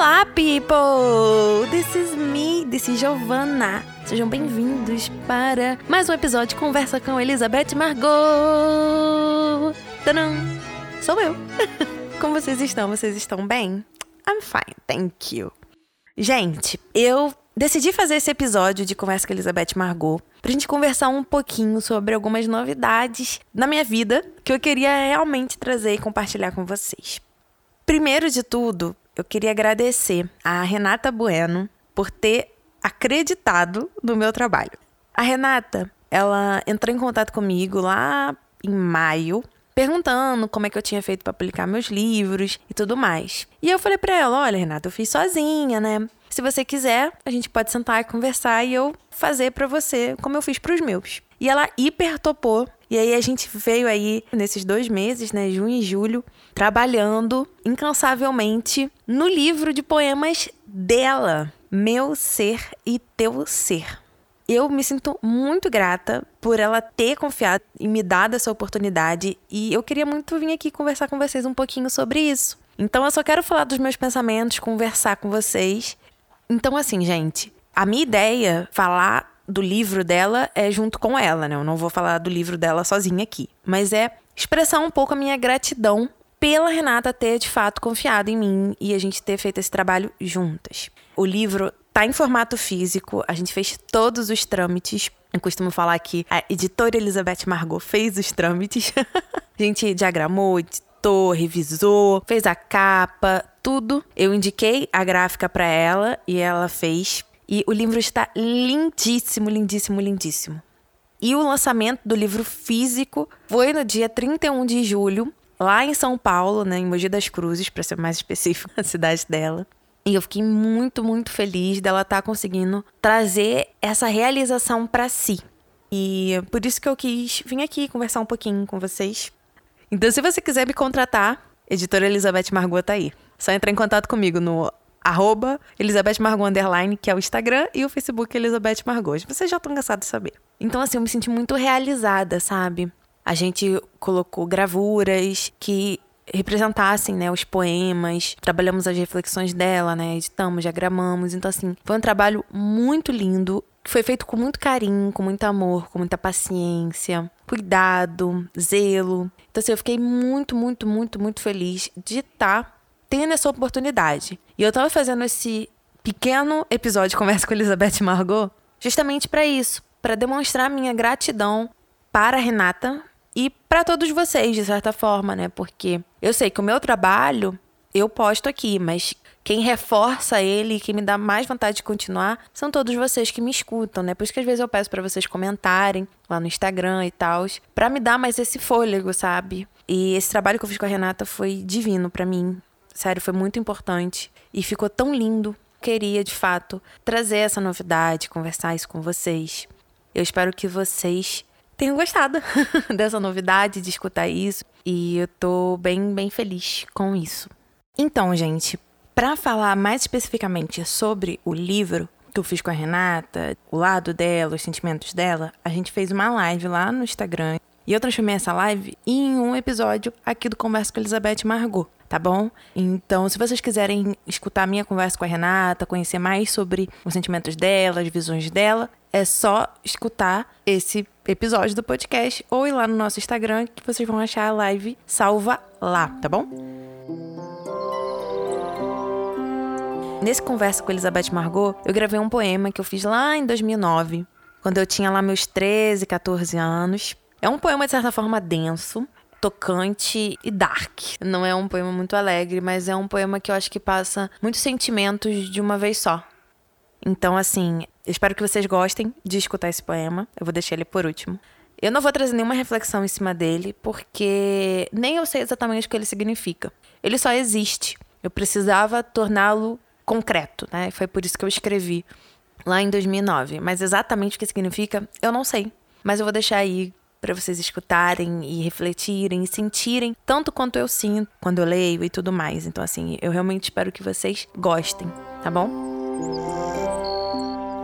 Olá, people! This is me, this is Giovanna. Sejam bem-vindos para mais um episódio de Conversa com Elizabeth Margot. Tadam! Sou eu. Como vocês estão? Vocês estão bem? I'm fine, thank you. Gente, eu decidi fazer esse episódio de Conversa com Elizabeth Margot pra gente conversar um pouquinho sobre algumas novidades na minha vida que eu queria realmente trazer e compartilhar com vocês. Primeiro de tudo, eu queria agradecer a Renata Bueno por ter acreditado no meu trabalho. A Renata, ela entrou em contato comigo lá em maio, perguntando como é que eu tinha feito para publicar meus livros e tudo mais. E eu falei para ela: "Olha, Renata, eu fiz sozinha, né? Se você quiser, a gente pode sentar e conversar e eu fazer para você como eu fiz para os meus". E ela hiper topou. E aí a gente veio aí nesses dois meses, né, junho e julho, trabalhando incansavelmente no livro de poemas dela, Meu Ser e Teu Ser. Eu me sinto muito grata por ela ter confiado e me dado essa oportunidade e eu queria muito vir aqui conversar com vocês um pouquinho sobre isso. Então eu só quero falar dos meus pensamentos, conversar com vocês. Então assim, gente, a minha ideia falar do livro dela é junto com ela, né? Eu não vou falar do livro dela sozinha aqui, mas é expressar um pouco a minha gratidão pela Renata ter de fato confiado em mim e a gente ter feito esse trabalho juntas. O livro tá em formato físico, a gente fez todos os trâmites. Eu costumo falar que a editora Elizabeth Margot fez os trâmites. a gente diagramou, editou, revisou, fez a capa, tudo. Eu indiquei a gráfica para ela e ela fez. E o livro está lindíssimo, lindíssimo, lindíssimo. E o lançamento do livro físico foi no dia 31 de julho, lá em São Paulo, né, em Mogi das Cruzes, para ser mais específico, a cidade dela. E eu fiquei muito, muito feliz dela estar tá conseguindo trazer essa realização para si. E por isso que eu quis vir aqui conversar um pouquinho com vocês. Então, se você quiser me contratar, editora Elizabeth Margot tá aí. Só entrar em contato comigo no arroba Elizabeth Margot Underline, que é o Instagram, e o Facebook Elizabeth Margot. Vocês já estão cansados de saber. Então, assim, eu me senti muito realizada, sabe? A gente colocou gravuras que representassem, né, os poemas, trabalhamos as reflexões dela, né, editamos, diagramamos, então assim, foi um trabalho muito lindo, que foi feito com muito carinho, com muito amor, com muita paciência, cuidado, zelo. Então assim, eu fiquei muito, muito, muito, muito feliz de estar tá tendo essa oportunidade. E eu tava fazendo esse pequeno episódio de Conversa com Elizabeth Margot justamente para isso, para demonstrar minha gratidão para a Renata e para todos vocês, de certa forma, né? Porque eu sei que o meu trabalho eu posto aqui, mas quem reforça ele quem me dá mais vontade de continuar são todos vocês que me escutam, né? Por isso que às vezes eu peço para vocês comentarem lá no Instagram e tal, para me dar mais esse fôlego, sabe? E esse trabalho que eu fiz com a Renata foi divino para mim. Sério, foi muito importante e ficou tão lindo. Queria, de fato, trazer essa novidade, conversar isso com vocês. Eu espero que vocês tenham gostado dessa novidade, de escutar isso. E eu tô bem, bem feliz com isso. Então, gente, para falar mais especificamente sobre o livro que eu fiz com a Renata, o lado dela, os sentimentos dela, a gente fez uma live lá no Instagram. E eu transformei essa live em um episódio aqui do Conversa com Elizabeth Margot tá bom? Então, se vocês quiserem escutar minha conversa com a Renata, conhecer mais sobre os sentimentos dela, as visões dela, é só escutar esse episódio do podcast ou ir lá no nosso Instagram que vocês vão achar a live salva lá, tá bom? Nesse conversa com Elizabeth Margot, eu gravei um poema que eu fiz lá em 2009, quando eu tinha lá meus 13, 14 anos. É um poema de certa forma denso, tocante e dark. Não é um poema muito alegre, mas é um poema que eu acho que passa muitos sentimentos de uma vez só. Então, assim, espero que vocês gostem de escutar esse poema. Eu vou deixar ele por último. Eu não vou trazer nenhuma reflexão em cima dele, porque nem eu sei exatamente o que ele significa. Ele só existe. Eu precisava torná-lo concreto, né? Foi por isso que eu escrevi lá em 2009. Mas exatamente o que significa, eu não sei. Mas eu vou deixar aí para vocês escutarem e refletirem e sentirem tanto quanto eu sinto quando eu leio e tudo mais. Então, assim, eu realmente espero que vocês gostem, tá bom?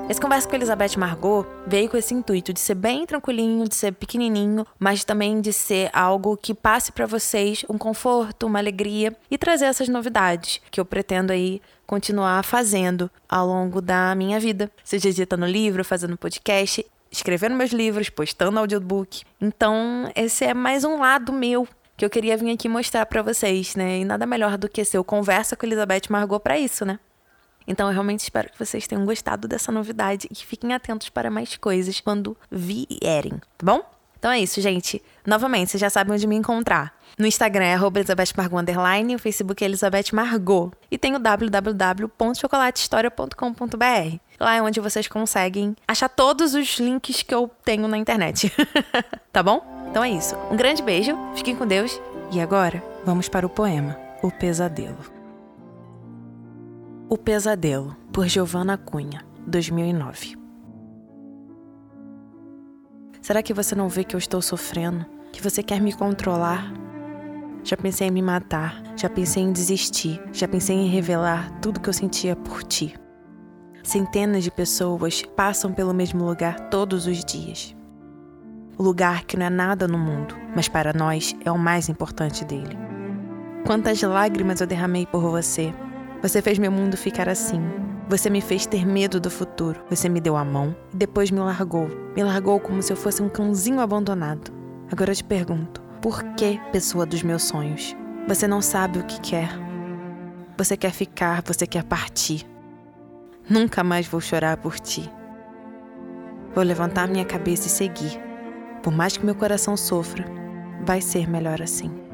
Esse Conversa com Elizabeth Margot veio com esse intuito de ser bem tranquilinho, de ser pequenininho, mas também de ser algo que passe para vocês um conforto, uma alegria e trazer essas novidades que eu pretendo aí continuar fazendo ao longo da minha vida, seja editando livro, fazendo podcast, escrevendo meus livros, postando audiobook. Então, esse é mais um lado meu que eu queria vir aqui mostrar para vocês, né? E nada melhor do que ser o Conversa com Elizabeth Margot para isso, né? Então eu realmente espero que vocês tenham gostado dessa novidade e que fiquem atentos para mais coisas quando vierem, tá bom? Então é isso, gente. Novamente, vocês já sabem onde me encontrar. No Instagram é Elizabeth Margot Underline, o Facebook é Elizabeth Margot. E tem o www.chocolatehistoria.com.br. Lá é onde vocês conseguem achar todos os links que eu tenho na internet. tá bom? Então é isso. Um grande beijo, fiquem com Deus. E agora, vamos para o poema O Pesadelo. O Pesadelo, por Giovanna Cunha, 2009. Será que você não vê que eu estou sofrendo? Que você quer me controlar? Já pensei em me matar, já pensei em desistir, já pensei em revelar tudo que eu sentia por ti. Centenas de pessoas passam pelo mesmo lugar todos os dias. O lugar que não é nada no mundo, mas para nós é o mais importante dele. Quantas lágrimas eu derramei por você, você fez meu mundo ficar assim. Você me fez ter medo do futuro. Você me deu a mão e depois me largou. Me largou como se eu fosse um cãozinho abandonado. Agora eu te pergunto: por que, pessoa dos meus sonhos? Você não sabe o que quer. Você quer ficar, você quer partir. Nunca mais vou chorar por ti. Vou levantar minha cabeça e seguir. Por mais que meu coração sofra, vai ser melhor assim.